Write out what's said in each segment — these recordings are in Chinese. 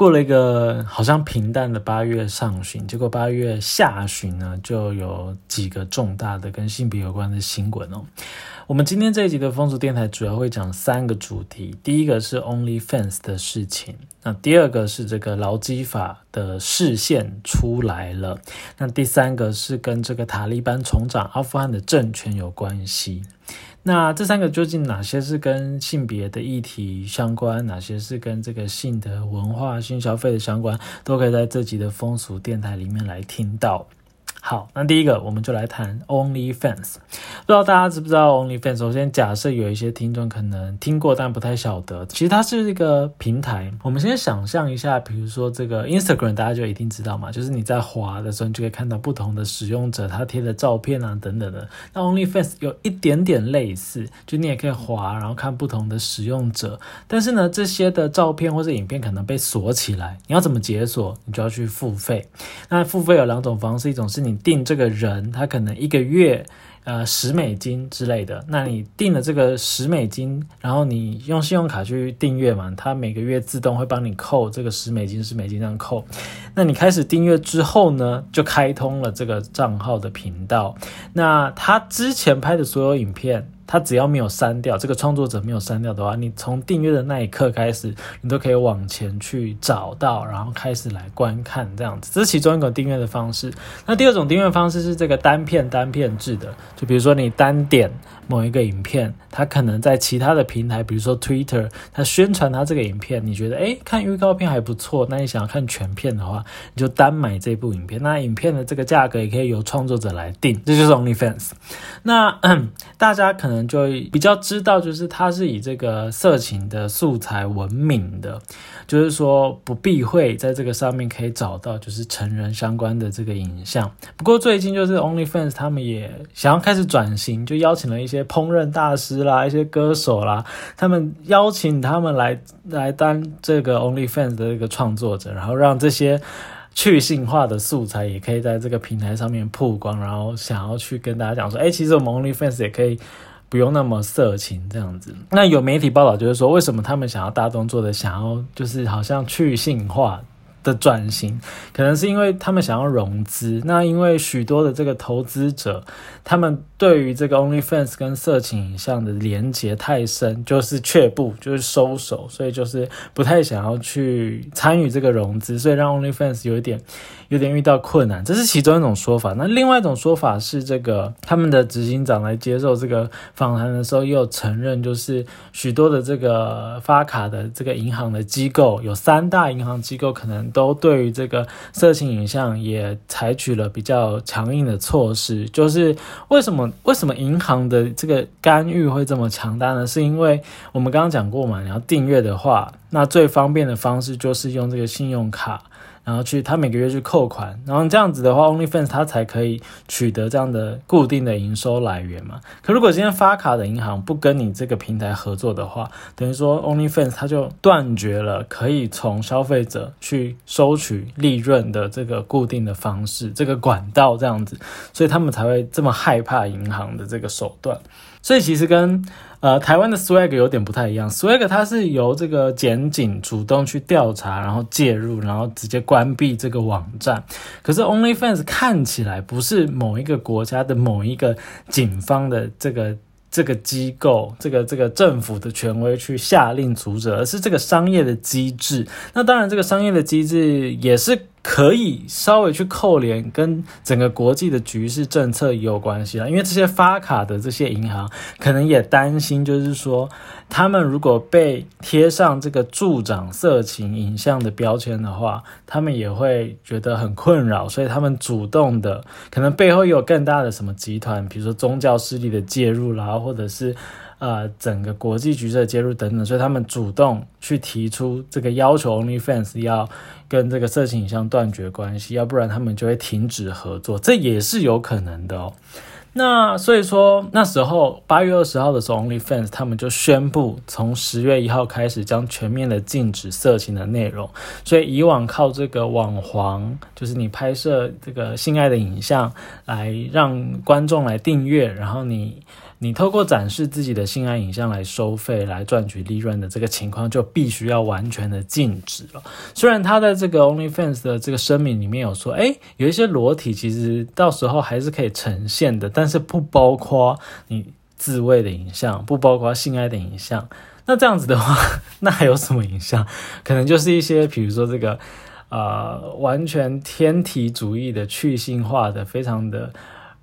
过了一个好像平淡的八月上旬，结果八月下旬呢，就有几个重大的跟性别有关的新闻哦。我们今天这一集的风俗电台主要会讲三个主题，第一个是 OnlyFans 的事情，那第二个是这个劳基法的视线出来了，那第三个是跟这个塔利班重掌阿富汗的政权有关系。那这三个究竟哪些是跟性别的议题相关，哪些是跟这个性的文化、性消费的相关，都可以在这集的风俗电台里面来听到。好，那第一个我们就来谈 OnlyFans。不知道大家知不知道 OnlyFans？首先假设有一些听众可能听过，但不太晓得，其实它是一个平台。我们先想象一下，比如说这个 Instagram，大家就一定知道嘛，就是你在滑的时候，你就可以看到不同的使用者他贴的照片啊等等的。那 OnlyFans 有一点点类似，就你也可以滑，然后看不同的使用者。但是呢，这些的照片或者影片可能被锁起来，你要怎么解锁？你就要去付费。那付费有两种方式，一种是你。你定这个人，他可能一个月，呃，十美金之类的。那你定了这个十美金，然后你用信用卡去订阅嘛，他每个月自动会帮你扣这个十美金，十美金这样扣。那你开始订阅之后呢，就开通了这个账号的频道。那他之前拍的所有影片。它只要没有删掉，这个创作者没有删掉的话，你从订阅的那一刻开始，你都可以往前去找到，然后开始来观看这样子。这是其中一种订阅的方式。那第二种订阅方式是这个单片单片制的，就比如说你单点某一个影片，它可能在其他的平台，比如说 Twitter，它宣传它这个影片，你觉得诶看预告片还不错，那你想要看全片的话，你就单买这部影片。那影片的这个价格也可以由创作者来定，这就是 OnlyFans。那 大家可能。就比较知道，就是它是以这个色情的素材闻名的，就是说不避讳在这个上面可以找到就是成人相关的这个影像。不过最近就是 OnlyFans 他们也想要开始转型，就邀请了一些烹饪大师啦、一些歌手啦，他们邀请他们来来当这个 OnlyFans 的一个创作者，然后让这些。去性化的素材也可以在这个平台上面曝光，然后想要去跟大家讲说，哎，其实我们 OnlyFans 也可以。不用那么色情这样子。那有媒体报道就是说，为什么他们想要大动作的，想要就是好像去性化。的转型，可能是因为他们想要融资。那因为许多的这个投资者，他们对于这个 OnlyFans 跟色情影像的连接太深，就是却步，就是收手，所以就是不太想要去参与这个融资，所以让 OnlyFans 有一点有点遇到困难。这是其中一种说法。那另外一种说法是，这个他们的执行长来接受这个访谈的时候，又承认，就是许多的这个发卡的这个银行的机构，有三大银行机构可能。都对于这个色情影像也采取了比较强硬的措施，就是为什么为什么银行的这个干预会这么强大呢？是因为我们刚刚讲过嘛，你要订阅的话，那最方便的方式就是用这个信用卡。然后去他每个月去扣款，然后这样子的话，OnlyFans 他才可以取得这样的固定的营收来源嘛。可如果今天发卡的银行不跟你这个平台合作的话，等于说 OnlyFans 它就断绝了可以从消费者去收取利润的这个固定的方式，这个管道这样子，所以他们才会这么害怕银行的这个手段。所以其实跟呃，台湾的 Swag 有点不太一样。Swag 它是由这个检警主动去调查，然后介入，然后直接关闭这个网站。可是 OnlyFans 看起来不是某一个国家的某一个警方的这个这个机构，这个这个政府的权威去下令阻止，而是这个商业的机制。那当然，这个商业的机制也是。可以稍微去扣连，跟整个国际的局势政策也有关系啦。因为这些发卡的这些银行，可能也担心，就是说，他们如果被贴上这个助长色情影像的标签的话，他们也会觉得很困扰，所以他们主动的，可能背后有更大的什么集团，比如说宗教势力的介入啦，或者是。呃，整个国际局势的介入等等，所以他们主动去提出这个要求，OnlyFans 要跟这个色情影像断绝关系，要不然他们就会停止合作，这也是有可能的哦。那所以说那时候八月二十号的时候，OnlyFans 他们就宣布从十月一号开始将全面的禁止色情的内容，所以以往靠这个网黄，就是你拍摄这个性爱的影像来让观众来订阅，然后你。你透过展示自己的性爱影像来收费、来赚取利润的这个情况，就必须要完全的禁止了。虽然他在这个 OnlyFans 的这个声明里面有说，哎，有一些裸体其实到时候还是可以呈现的，但是不包括你自慰的影像，不包括性爱的影像。那这样子的话，那还有什么影像？可能就是一些，比如说这个，呃，完全天体主义的、去性化的、非常的。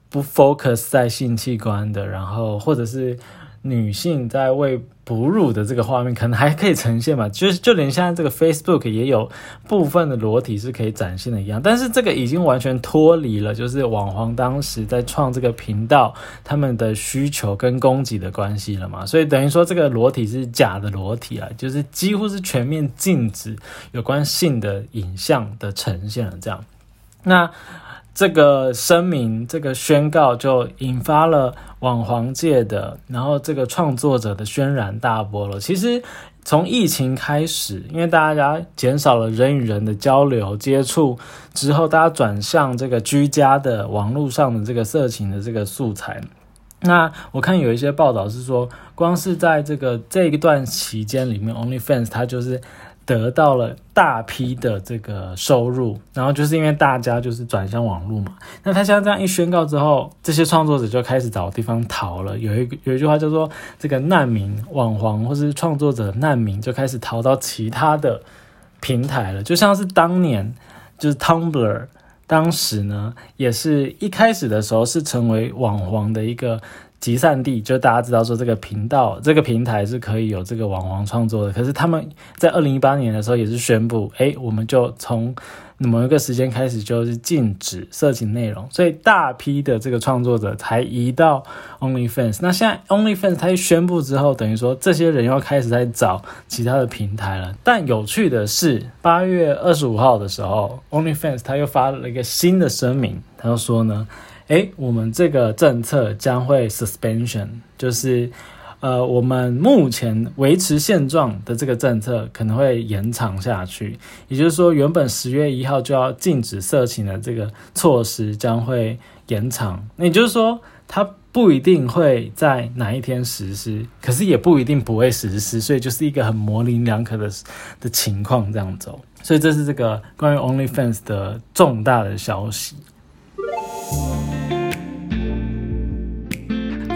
不 focus 在性器官的，然后或者是女性在喂哺乳的这个画面，可能还可以呈现嘛？就是就连现在这个 Facebook 也有部分的裸体是可以展现的一样，但是这个已经完全脱离了，就是网黄当时在创这个频道他们的需求跟供给的关系了嘛？所以等于说这个裸体是假的裸体啊，就是几乎是全面禁止有关性的影像的呈现了。这样，那。这个声明，这个宣告就引发了网黄界的，然后这个创作者的轩然大波了。其实从疫情开始，因为大家减少了人与人的交流接触之后，大家转向这个居家的网络上的这个色情的这个素材。那我看有一些报道是说，光是在这个这一段期间里面，OnlyFans 它就是。得到了大批的这个收入，然后就是因为大家就是转向网络嘛。那他像这样一宣告之后，这些创作者就开始找地方逃了。有一有一句话叫做“这个难民网黄”或是创作者难民，就开始逃到其他的平台了。就像是当年就是 Tumblr，当时呢也是一开始的时候是成为网黄的一个。集散地就大家知道说这个频道这个平台是可以有这个网黄创作的，可是他们在二零一八年的时候也是宣布，哎，我们就从某一个时间开始就是禁止色情内容，所以大批的这个创作者才移到 OnlyFans。那现在 OnlyFans 它一宣布之后，等于说这些人又开始在找其他的平台了。但有趣的是，八月二十五号的时候，OnlyFans 他又发了一个新的声明，他就说呢。哎，我们这个政策将会 suspension，就是，呃，我们目前维持现状的这个政策可能会延长下去。也就是说，原本十月一号就要禁止色情的这个措施将会延长。那也就是说，它不一定会在哪一天实施，可是也不一定不会实施，所以就是一个很模棱两可的的情况这样走。所以这是这个关于 OnlyFans 的重大的消息。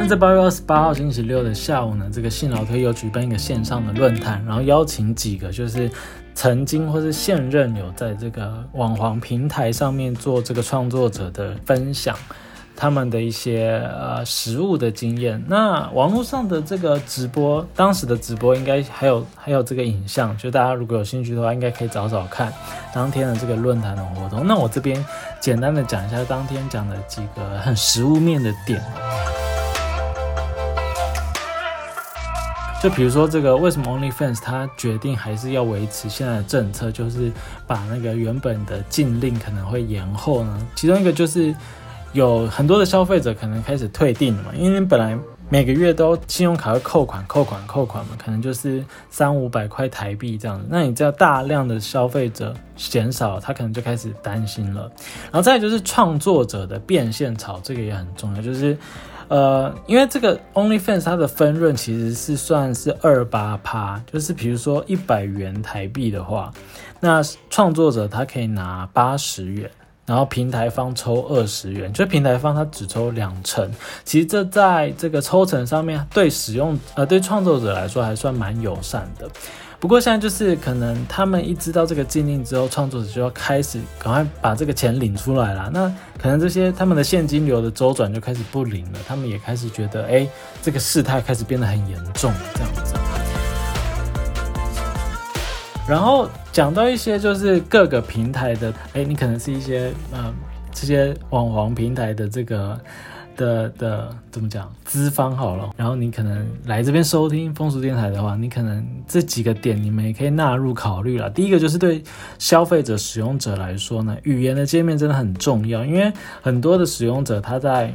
那在八月二十八号星期六的下午呢，这个信劳推又举办一个线上的论坛，然后邀请几个就是曾经或是现任有在这个网黄平台上面做这个创作者的分享。他们的一些呃实物的经验，那网络上的这个直播，当时的直播应该还有还有这个影像，就大家如果有兴趣的话，应该可以找找看当天的这个论坛的活动。那我这边简单的讲一下当天讲的几个很实物面的点，就比如说这个为什么 OnlyFans 它决定还是要维持现在的政策，就是把那个原本的禁令可能会延后呢？其中一个就是。有很多的消费者可能开始退订了嘛，因为本来每个月都信用卡会扣款、扣款、扣款嘛，可能就是三五百块台币这样子。那你知道大量的消费者减少，他可能就开始担心了。然后再就是创作者的变现潮，这个也很重要。就是呃，因为这个 OnlyFans 它的分润其实是算是二八趴，就是比如说一百元台币的话，那创作者他可以拿八十元。然后平台方抽二十元，就平台方他只抽两成，其实这在这个抽成上面对使用呃对创作者来说还算蛮友善的。不过现在就是可能他们一知道这个禁令之后，创作者就要开始赶快把这个钱领出来了。那可能这些他们的现金流的周转就开始不灵了，他们也开始觉得哎这个事态开始变得很严重这样子。然后讲到一些就是各个平台的，哎，你可能是一些呃这些网黄平台的这个的的怎么讲资方好了，然后你可能来这边收听风俗电台的话，你可能这几个点你们也可以纳入考虑了。第一个就是对消费者使用者来说呢，语言的界面真的很重要，因为很多的使用者他在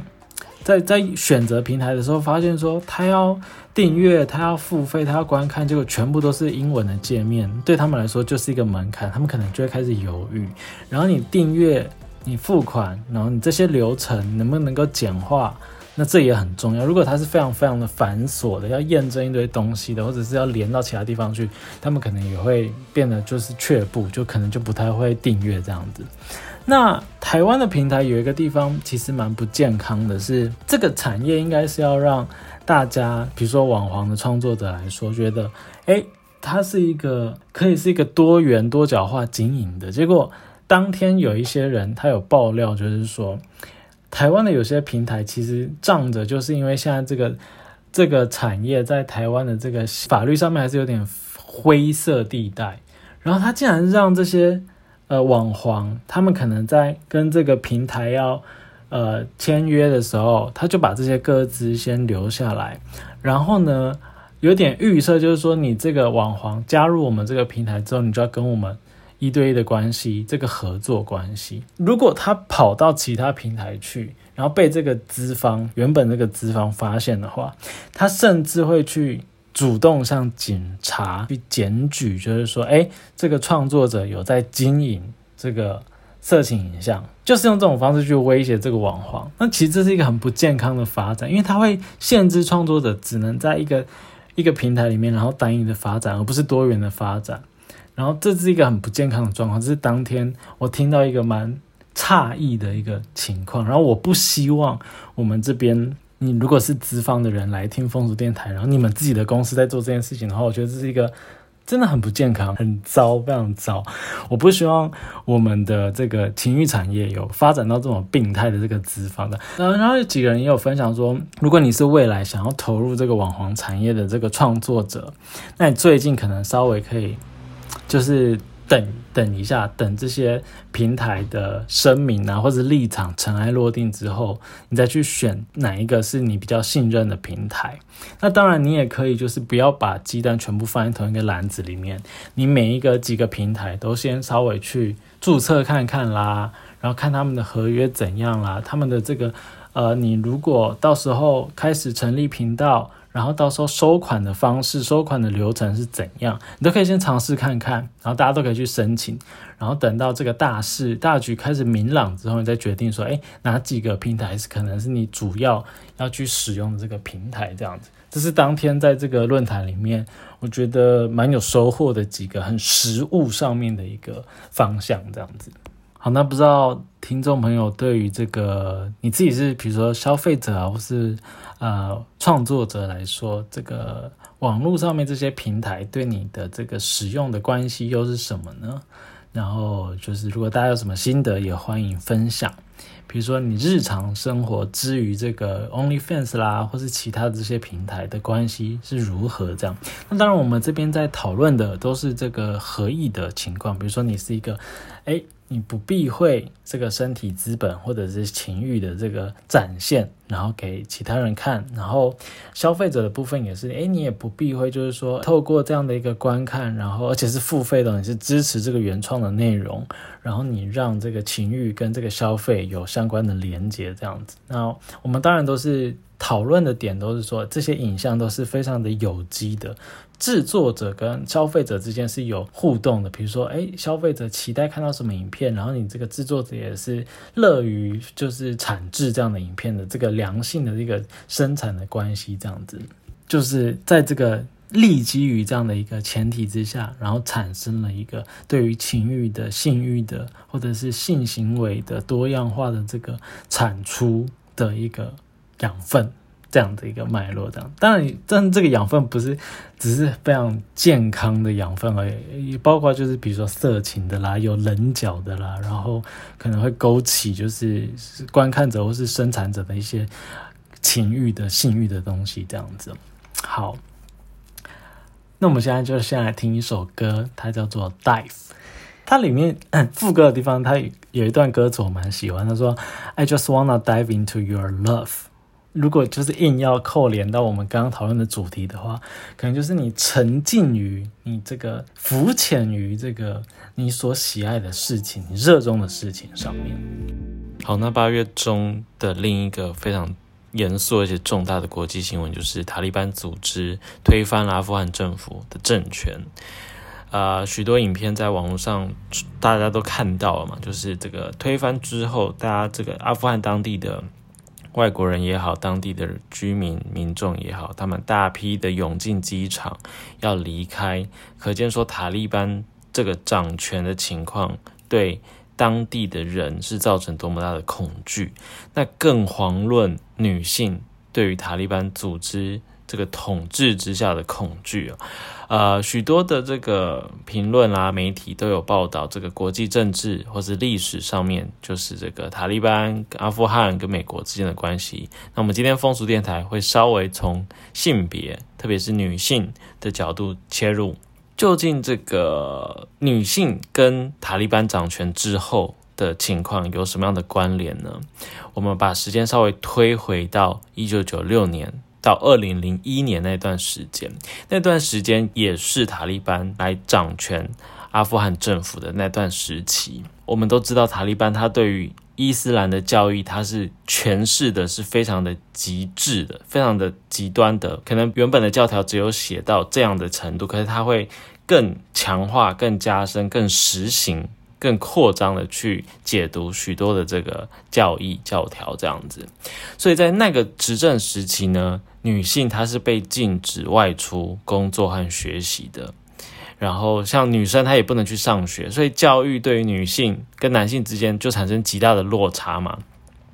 在在选择平台的时候，发现说他要。订阅他要付费，他要观看，结果全部都是英文的界面，对他们来说就是一个门槛，他们可能就会开始犹豫。然后你订阅，你付款，然后你这些流程能不能够简化，那这也很重要。如果它是非常非常的繁琐的，要验证一堆东西的，或者是要连到其他地方去，他们可能也会变得就是却步，就可能就不太会订阅这样子。那台湾的平台有一个地方其实蛮不健康的，是这个产业应该是要让大家，比如说网黄的创作者来说，觉得，哎，它是一个可以是一个多元多角化经营的。结果当天有一些人他有爆料，就是说，台湾的有些平台其实仗着就是因为现在这个这个产业在台湾的这个法律上面还是有点灰色地带，然后他竟然让这些。呃，网黄他们可能在跟这个平台要呃签约的时候，他就把这些歌资先留下来，然后呢，有点预设，就是说你这个网黄加入我们这个平台之后，你就要跟我们一对一的关系，这个合作关系。如果他跑到其他平台去，然后被这个资方原本这个资方发现的话，他甚至会去。主动向警察去检举，就是说，哎，这个创作者有在经营这个色情影像，就是用这种方式去威胁这个网黄。那其实这是一个很不健康的发展，因为它会限制创作者只能在一个一个平台里面，然后单一的发展，而不是多元的发展。然后这是一个很不健康的状况。这是当天我听到一个蛮诧异的一个情况。然后我不希望我们这边。你如果是资方的人来听风俗电台，然后你们自己的公司在做这件事情的话，我觉得这是一个真的很不健康、很糟、非常糟。我不希望我们的这个情欲产业有发展到这种病态的这个资方的。然后，然后有几个人也有分享说，如果你是未来想要投入这个网红产业的这个创作者，那你最近可能稍微可以就是。等等一下，等这些平台的声明啊，或者立场尘埃落定之后，你再去选哪一个是你比较信任的平台。那当然，你也可以就是不要把鸡蛋全部放在同一个篮子里面，你每一个几个平台都先稍微去注册看看啦，然后看他们的合约怎样啦，他们的这个呃，你如果到时候开始成立频道。然后到时候收款的方式、收款的流程是怎样，你都可以先尝试看看。然后大家都可以去申请，然后等到这个大事大局开始明朗之后，你再决定说，哎，哪几个平台是可能是你主要要去使用的这个平台，这样子。这是当天在这个论坛里面，我觉得蛮有收获的几个很实物上面的一个方向，这样子。好，那不知道听众朋友对于这个你自己是比如说消费者啊，或是呃创作者来说，这个网络上面这些平台对你的这个使用的关系又是什么呢？然后就是如果大家有什么心得，也欢迎分享。比如说你日常生活之于这个 OnlyFans 啦，或是其他的这些平台的关系是如何这样？那当然，我们这边在讨论的都是这个合意的情况。比如说你是一个，哎。你不避讳这个身体资本或者是情欲的这个展现，然后给其他人看，然后消费者的部分也是，诶，你也不避讳，就是说透过这样的一个观看，然后而且是付费的，你是支持这个原创的内容，然后你让这个情欲跟这个消费有相关的连接，这样子。那我们当然都是讨论的点都是说，这些影像都是非常的有机的。制作者跟消费者之间是有互动的，比如说，哎，消费者期待看到什么影片，然后你这个制作者也是乐于就是产制这样的影片的，这个良性的这个生产的关系，这样子，就是在这个立基于这样的一个前提之下，然后产生了一个对于情欲的、性欲的或者是性行为的多样化的这个产出的一个养分。这样的一个脉络，这样当然，但这个养分不是只是非常健康的养分而已，也包括就是比如说色情的啦，有棱角的啦，然后可能会勾起就是观看者或是生产者的一些情欲的性欲的东西，这样子。好，那我们现在就先来听一首歌，它叫做《Dive》，它里面副歌的地方，它有一段歌词我蛮喜欢，他说：“I just wanna dive into your love。”如果就是硬要扣连到我们刚刚讨论的主题的话，可能就是你沉浸于你这个浮潜于这个你所喜爱的事情、你热衷的事情上面。好，那八月中的另一个非常严肃而且重大的国际新闻，就是塔利班组织推翻了阿富汗政府的政权。呃，许多影片在网络上大家都看到了嘛，就是这个推翻之后，大家这个阿富汗当地的。外国人也好，当地的居民民众也好，他们大批的涌进机场要离开，可见说塔利班这个掌权的情况对当地的人是造成多么大的恐惧。那更遑论女性对于塔利班组织。这个统治之下的恐惧啊，呃，许多的这个评论啊，媒体都有报道，这个国际政治或是历史上面，就是这个塔利班、阿富汗跟美国之间的关系。那我们今天风俗电台会稍微从性别，特别是女性的角度切入，究竟这个女性跟塔利班掌权之后的情况有什么样的关联呢？我们把时间稍微推回到一九九六年。到二零零一年那段时间，那段时间也是塔利班来掌权阿富汗政府的那段时期。我们都知道，塔利班他对于伊斯兰的教义，他是诠释的是非常的极致的，非常的极端的。可能原本的教条只有写到这样的程度，可是他会更强化、更加深、更实行。更扩张的去解读许多的这个教义教条这样子，所以在那个执政时期呢，女性她是被禁止外出工作和学习的，然后像女生她也不能去上学，所以教育对于女性跟男性之间就产生极大的落差嘛。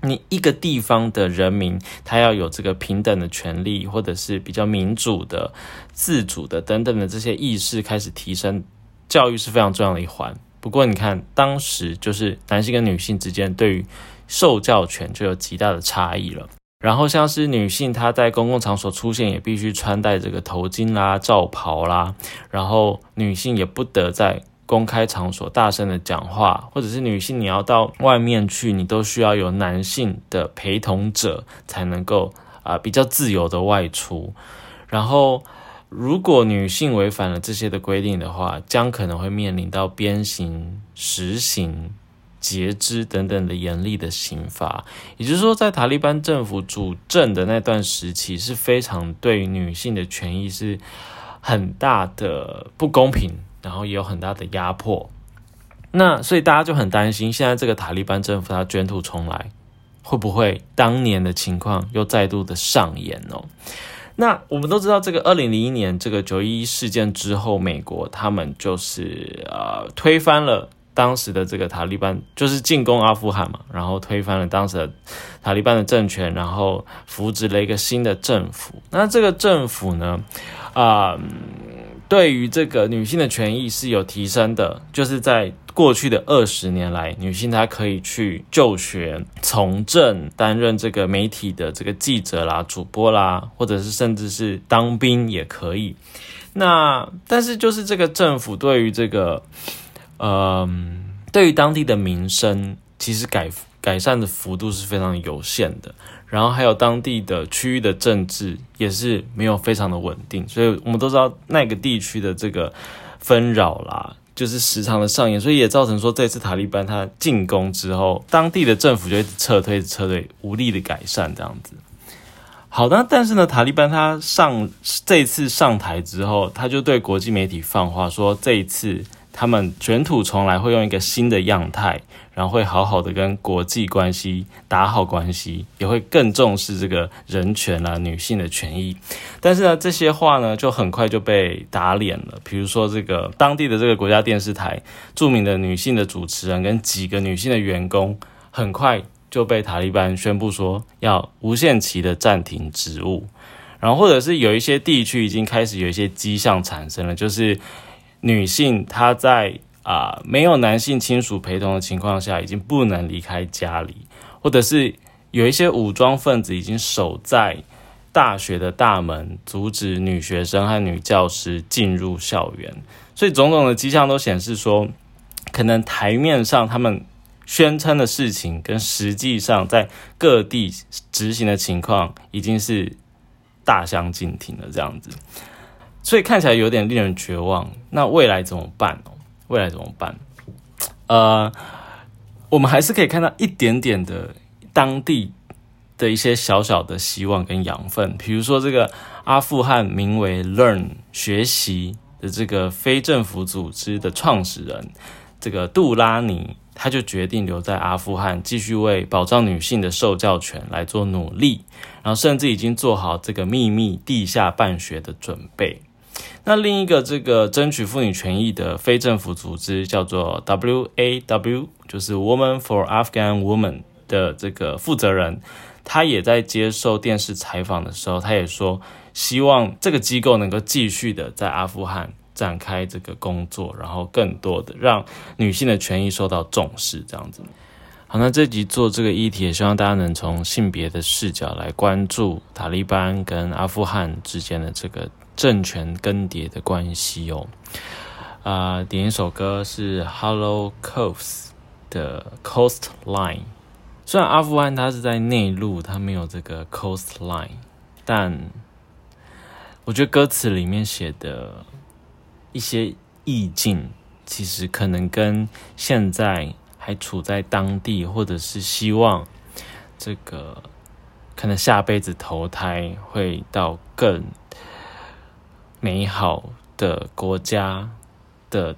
你一个地方的人民，他要有这个平等的权利，或者是比较民主的、自主的等等的这些意识开始提升，教育是非常重要的一环。不过，你看，当时就是男性跟女性之间对于受教权就有极大的差异了。然后，像是女性她在公共场所出现，也必须穿戴这个头巾啦、罩袍啦。然后，女性也不得在公开场所大声的讲话，或者是女性你要到外面去，你都需要有男性的陪同者才能够啊比较自由的外出。然后。如果女性违反了这些的规定的话，将可能会面临到鞭刑、实刑、截肢等等的严厉的刑罚。也就是说，在塔利班政府主政的那段时期，是非常对女性的权益是很大的不公平，然后也有很大的压迫。那所以大家就很担心，现在这个塔利班政府它卷土重来，会不会当年的情况又再度的上演哦？那我们都知道，这个二零零一年这个九一一事件之后，美国他们就是呃推翻了当时的这个塔利班，就是进攻阿富汗嘛，然后推翻了当时的塔利班的政权，然后扶植了一个新的政府。那这个政府呢，啊，对于这个女性的权益是有提升的，就是在。过去的二十年来，女性她可以去就学、从政、担任这个媒体的这个记者啦、主播啦，或者是甚至是当兵也可以。那但是就是这个政府对于这个，嗯，对于当地的民生，其实改改善的幅度是非常有限的。然后还有当地的区域的政治也是没有非常的稳定，所以我们都知道那个地区的这个纷扰啦。就是时常的上演，所以也造成说这次塔利班他进攻之后，当地的政府就一直撤退、撤退，无力的改善这样子。好的，但是呢，塔利班他上这次上台之后，他就对国际媒体放话说，这一次。他们卷土重来，会用一个新的样态，然后会好好的跟国际关系打好关系，也会更重视这个人权啊、女性的权益。但是呢，这些话呢，就很快就被打脸了。比如说，这个当地的这个国家电视台著名的女性的主持人跟几个女性的员工，很快就被塔利班宣布说要无限期的暂停职务。然后，或者是有一些地区已经开始有一些迹象产生了，就是。女性她在啊没有男性亲属陪同的情况下，已经不能离开家里，或者是有一些武装分子已经守在大学的大门，阻止女学生和女教师进入校园。所以种种的迹象都显示说，可能台面上他们宣称的事情，跟实际上在各地执行的情况，已经是大相径庭了。这样子。所以看起来有点令人绝望。那未来怎么办哦？未来怎么办？呃，我们还是可以看到一点点的当地的一些小小的希望跟养分。比如说，这个阿富汗名为 Learn 学习的这个非政府组织的创始人，这个杜拉尼，他就决定留在阿富汗，继续为保障女性的受教权来做努力，然后甚至已经做好这个秘密地下办学的准备。那另一个这个争取妇女权益的非政府组织叫做 WAW，就是 Woman for Afghan Woman 的这个负责人，他也在接受电视采访的时候，他也说希望这个机构能够继续的在阿富汗展开这个工作，然后更多的让女性的权益受到重视，这样子。好，那这集做这个议题，也希望大家能从性别的视角来关注塔利班跟阿富汗之间的这个。政权更迭的关系哦，啊，点一首歌是 Hello Coast 的 Coastline。虽然阿富汗它是在内陆，它没有这个 Coastline，但我觉得歌词里面写的一些意境，其实可能跟现在还处在当地，或者是希望这个可能下辈子投胎会到更。美好的国家的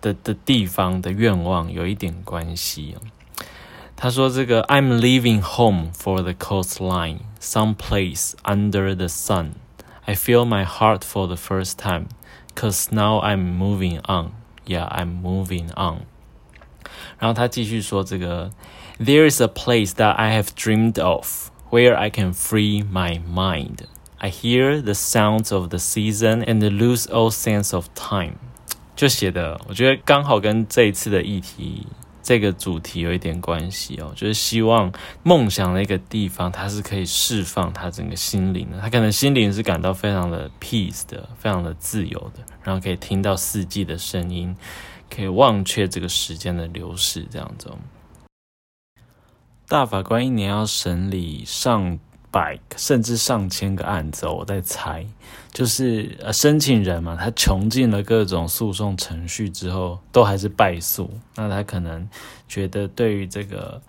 的的地方的愿望有一点关系哦。他说：“这个 I'm leaving home for the coastline, some place under the sun. I feel my heart for the first time, cause now I'm moving on. Yeah, I'm moving on.” 然后他继续说：“这个 There is a place that I have dreamed of, where I can free my mind.” I hear the sounds of the season and lose all sense of time，就写的，我觉得刚好跟这一次的议题这个主题有一点关系哦，就是希望梦想的一个地方，它是可以释放他整个心灵的，他可能心灵是感到非常的 peace 的，非常的自由的，然后可以听到四季的声音，可以忘却这个时间的流逝，这样子。大法官一年要审理上。百甚至上千个案子，我在猜，就是呃申请人嘛，他穷尽了各种诉讼程序之后，都还是败诉，那他可能觉得对于这个。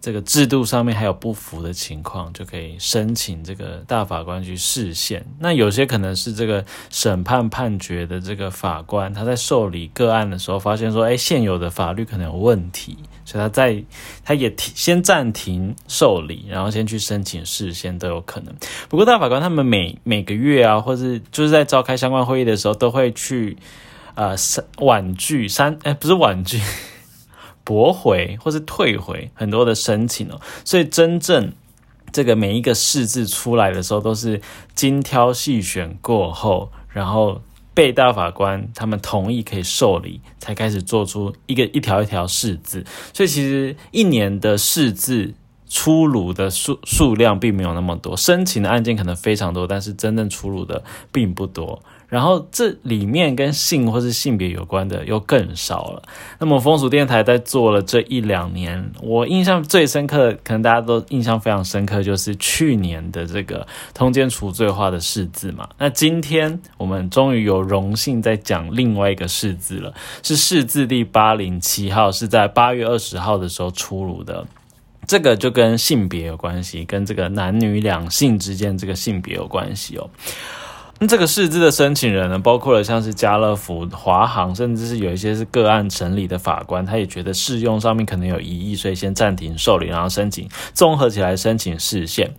这个制度上面还有不符的情况，就可以申请这个大法官去释宪。那有些可能是这个审判判决的这个法官，他在受理个案的时候，发现说，哎，现有的法律可能有问题，所以他在他也停先暂停受理，然后先去申请释宪都有可能。不过大法官他们每每个月啊，或是就是在召开相关会议的时候，都会去呃婉拒删，哎，不是婉拒。驳回或是退回很多的申请哦，所以真正这个每一个试字出来的时候，都是精挑细选过后，然后被大法官他们同意可以受理，才开始做出一个一条一条试字。所以其实一年的试字出炉的数数量并没有那么多，申请的案件可能非常多，但是真正出炉的并不多。然后这里面跟性或是性别有关的又更少了。那么风俗电台在做了这一两年，我印象最深刻的，可能大家都印象非常深刻，就是去年的这个通奸除罪化的释字嘛。那今天我们终于有荣幸在讲另外一个释字了，是释字第八零七号，是在八月二十号的时候出炉的。这个就跟性别有关系，跟这个男女两性之间这个性别有关系哦。那这个试资的申请人呢，包括了像是家乐福、华航，甚至是有一些是个案审理的法官，他也觉得适用上面可能有疑义，所以先暂停受理，然后申请综合起来申请释宪。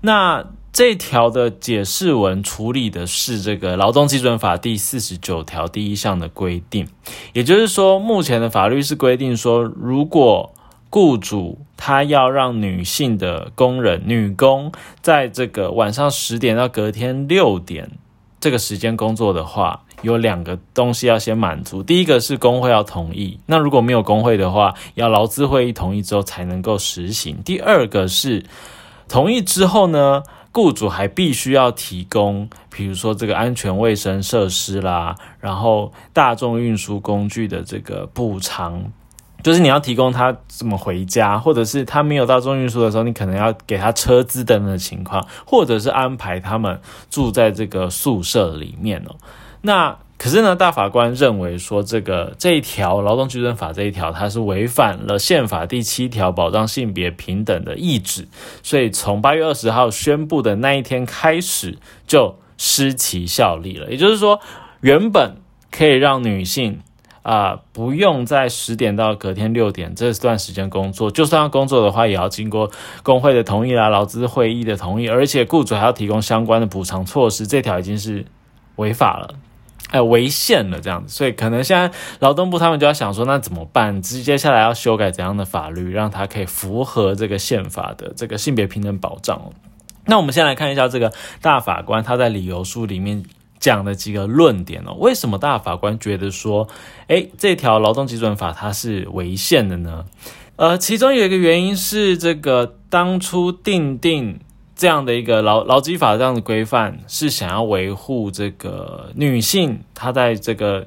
那这条的解释文处理的是这个劳动基准法第四十九条第一项的规定，也就是说，目前的法律是规定说，如果雇主他要让女性的工人、女工在这个晚上十点到隔天六点。这个时间工作的话，有两个东西要先满足。第一个是工会要同意，那如果没有工会的话，要劳资会议同意之后才能够实行。第二个是同意之后呢，雇主还必须要提供，比如说这个安全卫生设施啦，然后大众运输工具的这个补偿。就是你要提供他怎么回家，或者是他没有到中运输的时候，你可能要给他车资等等的情况，或者是安排他们住在这个宿舍里面哦。那可是呢，大法官认为说这个这一条劳动基准法这一条，它是违反了宪法第七条保障性别平等的意志，所以从八月二十号宣布的那一天开始就失其效力了。也就是说，原本可以让女性。啊，不用在十点到隔天六点这段时间工作，就算要工作的话，也要经过工会的同意啦、劳资会议的同意，而且雇主还要提供相关的补偿措施，这条已经是违法了，哎，违宪了这样子。所以可能现在劳动部他们就要想说，那怎么办？直接下来要修改怎样的法律，让它可以符合这个宪法的这个性别平等保障。那我们先来看一下这个大法官他在理由书里面。讲的几个论点哦，为什么大法官觉得说，诶，这条劳动基准法它是违宪的呢？呃，其中有一个原因是，这个当初定定这样的一个劳劳基法这样的规范，是想要维护这个女性，她在这个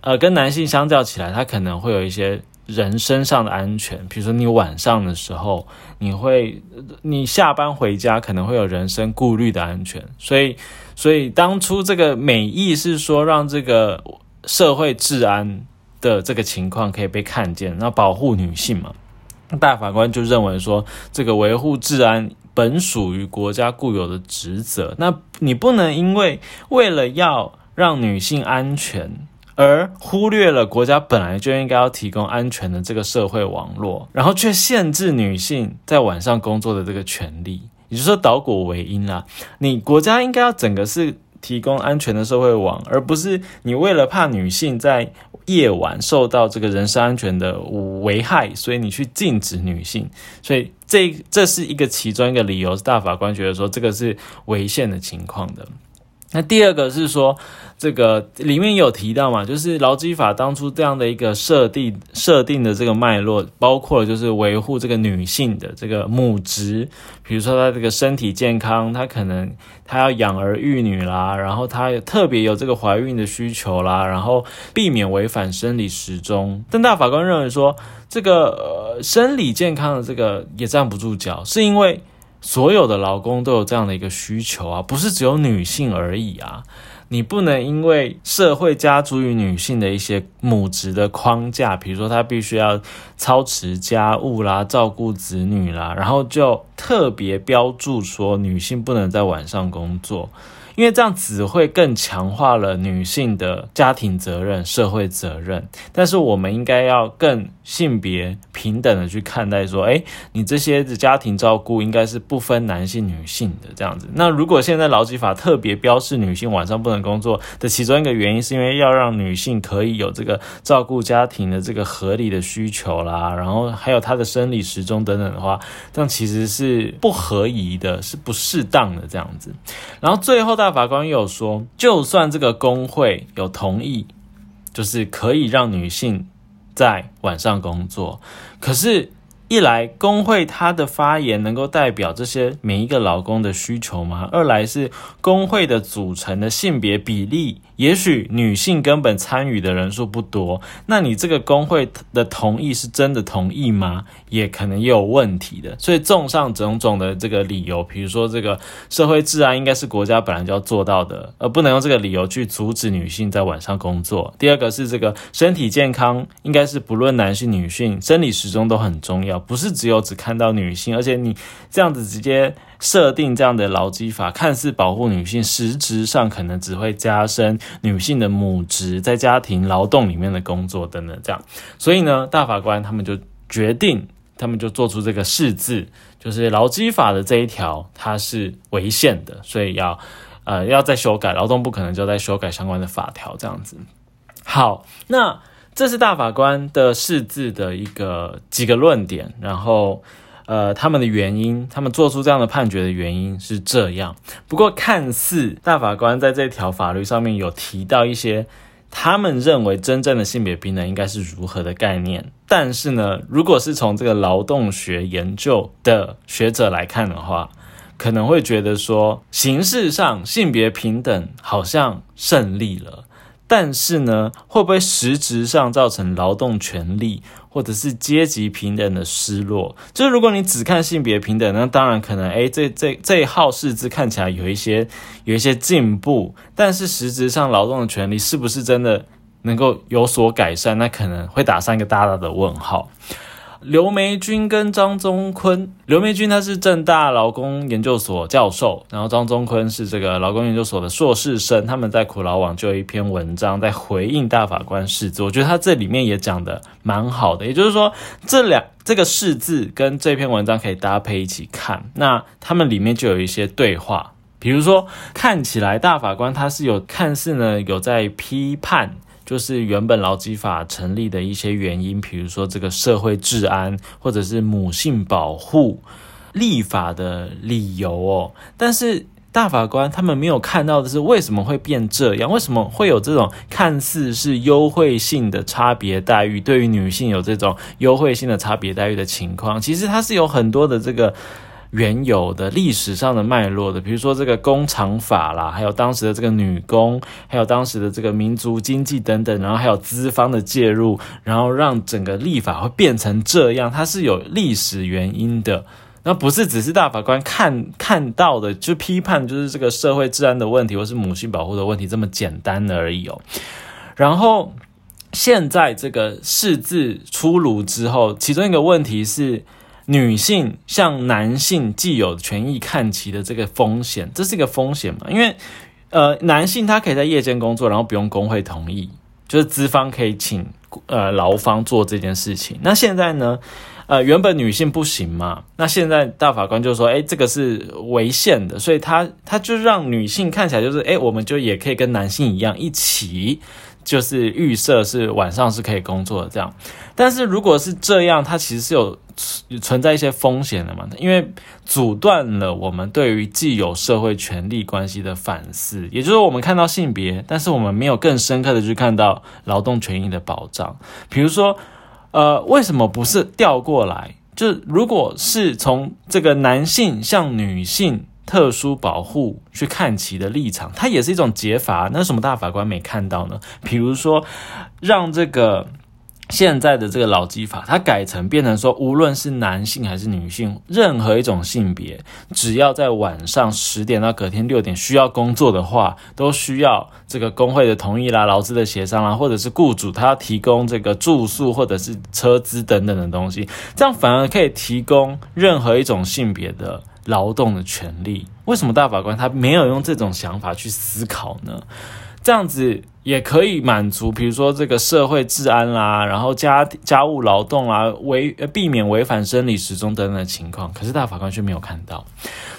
呃跟男性相较起来，她可能会有一些人身上的安全，比如说你晚上的时候，你会你下班回家可能会有人身顾虑的安全，所以。所以当初这个美意是说，让这个社会治安的这个情况可以被看见，那保护女性嘛。大法官就认为说，这个维护治安本属于国家固有的职责，那你不能因为为了要让女性安全，而忽略了国家本来就应该要提供安全的这个社会网络，然后却限制女性在晚上工作的这个权利。也就是说，导果为因啦。你国家应该要整个是提供安全的社会网，而不是你为了怕女性在夜晚受到这个人身安全的危害，所以你去禁止女性。所以这这是一个其中一个理由，是大法官觉得说这个是违宪的情况的。那第二个是说。这个里面有提到嘛，就是劳基法当初这样的一个设定设定的这个脉络，包括就是维护这个女性的这个母职，比如说她这个身体健康，她可能她要养儿育女啦，然后她特别有这个怀孕的需求啦，然后避免违反生理时钟。但大法官认为说，这个呃生理健康的这个也站不住脚，是因为所有的劳工都有这样的一个需求啊，不是只有女性而已啊。你不能因为社会加诸于女性的一些母职的框架，比如说她必须要操持家务啦、照顾子女啦，然后就特别标注说女性不能在晚上工作。因为这样只会更强化了女性的家庭责任、社会责任，但是我们应该要更性别平等的去看待，说，哎，你这些的家庭照顾应该是不分男性、女性的这样子。那如果现在劳基法特别标示女性晚上不能工作的其中一个原因，是因为要让女性可以有这个照顾家庭的这个合理的需求啦，然后还有她的生理时钟等等的话，这样其实是不合宜的，是不适当的这样子。然后最后大。法官有说，就算这个工会有同意，就是可以让女性在晚上工作，可是。一来，工会他的发言能够代表这些每一个劳工的需求吗？二来是工会的组成的性别比例，也许女性根本参与的人数不多。那你这个工会的同意是真的同意吗？也可能也有问题的。所以，综上种种的这个理由，比如说这个社会治安应该是国家本来就要做到的，而不能用这个理由去阻止女性在晚上工作。第二个是这个身体健康，应该是不论男性女性，生理时钟都很重要。不是只有只看到女性，而且你这样子直接设定这样的劳基法，看似保护女性，实质上可能只会加深女性的母职在家庭劳动里面的工作等等这样。所以呢，大法官他们就决定，他们就做出这个释字，就是劳基法的这一条它是违宪的，所以要呃要再修改，劳动部可能就在修改相关的法条这样子。好，那。这是大法官的释字的一个几个论点，然后，呃，他们的原因，他们做出这样的判决的原因是这样。不过，看似大法官在这条法律上面有提到一些他们认为真正的性别平等应该是如何的概念，但是呢，如果是从这个劳动学研究的学者来看的话，可能会觉得说，形式上性别平等好像胜利了。但是呢，会不会实质上造成劳动权利或者是阶级平等的失落？就是如果你只看性别平等，那当然可能，哎，这这这一号式字看起来有一些有一些进步，但是实质上劳动的权利是不是真的能够有所改善？那可能会打上一个大大的问号。刘梅君跟张宗坤，刘梅君他是正大劳工研究所教授，然后张宗坤是这个劳工研究所的硕士生，他们在苦劳网就有一篇文章在回应大法官释字，我觉得他这里面也讲的蛮好的，也就是说这两这个释字跟这篇文章可以搭配一起看，那他们里面就有一些对话，比如说看起来大法官他是有看似呢有在批判。就是原本劳基法成立的一些原因，比如说这个社会治安，或者是母性保护立法的理由哦。但是大法官他们没有看到的是，为什么会变这样？为什么会有这种看似是优惠性的差别待遇？对于女性有这种优惠性的差别待遇的情况，其实它是有很多的这个。原有的历史上的脉络的，比如说这个工厂法啦，还有当时的这个女工，还有当时的这个民族经济等等，然后还有资方的介入，然后让整个立法会变成这样，它是有历史原因的。那不是只是大法官看看到的，就批判就是这个社会治安的问题，或是母性保护的问题这么简单而已哦。然后现在这个释字出炉之后，其中一个问题是。女性向男性既有权益看齐的这个风险，这是一个风险嘛？因为，呃，男性他可以在夜间工作，然后不用工会同意，就是资方可以请呃劳方做这件事情。那现在呢，呃，原本女性不行嘛，那现在大法官就说，哎，这个是违宪的，所以他他就让女性看起来就是，哎，我们就也可以跟男性一样一起。就是预设是晚上是可以工作的这样，但是如果是这样，它其实是有存在一些风险的嘛，因为阻断了我们对于既有社会权利关系的反思，也就是我们看到性别，但是我们没有更深刻的去看到劳动权益的保障。比如说，呃，为什么不是调过来？就如果是从这个男性向女性。特殊保护去看齐的立场，它也是一种解法。那什么大法官没看到呢？比如说，让这个现在的这个劳基法，它改成变成说，无论是男性还是女性，任何一种性别，只要在晚上十点到隔天六点需要工作的话，都需要这个工会的同意啦、劳资的协商啦，或者是雇主他要提供这个住宿或者是车资等等的东西，这样反而可以提供任何一种性别的。劳动的权利，为什么大法官他没有用这种想法去思考呢？这样子也可以满足，比如说这个社会治安啦，然后家家务劳动啦，违避免违反生理时钟等等的情况。可是大法官却没有看到，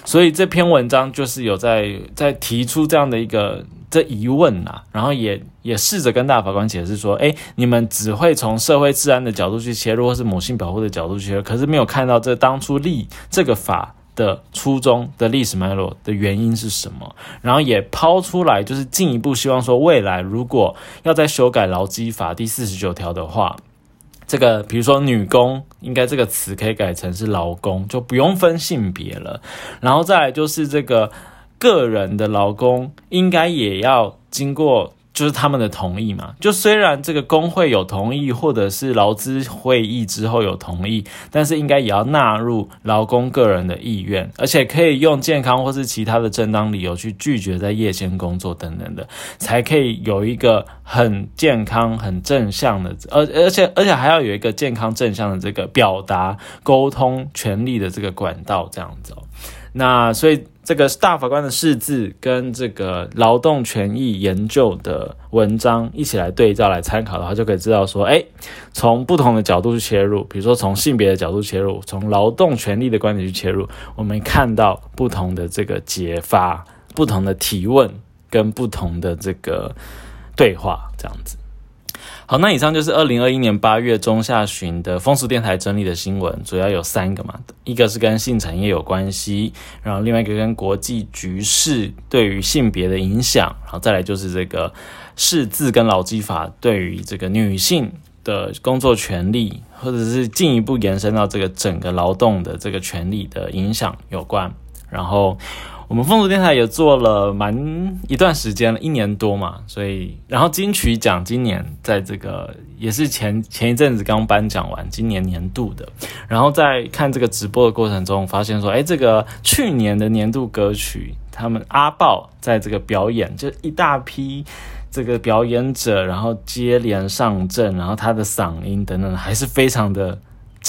所以这篇文章就是有在在提出这样的一个这疑问呐，然后也也试着跟大法官解释说，哎，你们只会从社会治安的角度去切入，或是母性保护的角度去切入，可是没有看到这当初立这个法。的初衷的历史脉络的原因是什么？然后也抛出来，就是进一步希望说，未来如果要再修改劳基法第四十九条的话，这个比如说女工，应该这个词可以改成是劳工，就不用分性别了。然后再来就是这个个人的劳工，应该也要经过。就是他们的同意嘛，就虽然这个工会有同意，或者是劳资会议之后有同意，但是应该也要纳入劳工个人的意愿，而且可以用健康或是其他的正当理由去拒绝在夜间工作等等的，才可以有一个很健康、很正向的，而而且而且还要有一个健康正向的这个表达沟通权利的这个管道这样子哦。那所以。这个大法官的释字跟这个劳动权益研究的文章一起来对照来参考的话，就可以知道说，哎，从不同的角度去切入，比如说从性别的角度切入，从劳动权利的观点去切入，我们看到不同的这个解法、不同的提问跟不同的这个对话，这样子。好，那以上就是二零二一年八月中下旬的风俗电台整理的新闻，主要有三个嘛，一个是跟性产业有关系，然后另外一个跟国际局势对于性别的影响，然后再来就是这个识字跟劳基法对于这个女性的工作权利，或者是进一步延伸到这个整个劳动的这个权利的影响有关，然后。我们风俗电台也做了蛮一段时间了，一年多嘛，所以然后金曲奖今年在这个也是前前一阵子刚颁奖完，今年年度的，然后在看这个直播的过程中，发现说，哎，这个去年的年度歌曲，他们阿豹在这个表演，就一大批这个表演者，然后接连上阵，然后他的嗓音等等，还是非常的。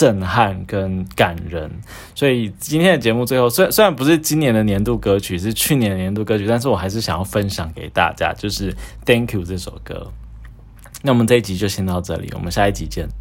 震撼跟感人。所以今天的节目最后，虽虽然不是今年的年度歌曲，是去年的年度歌曲，但是我还是想要分享给大家，就是《Thank You》这首歌。那我们这一集就先到这里，我们下一集见。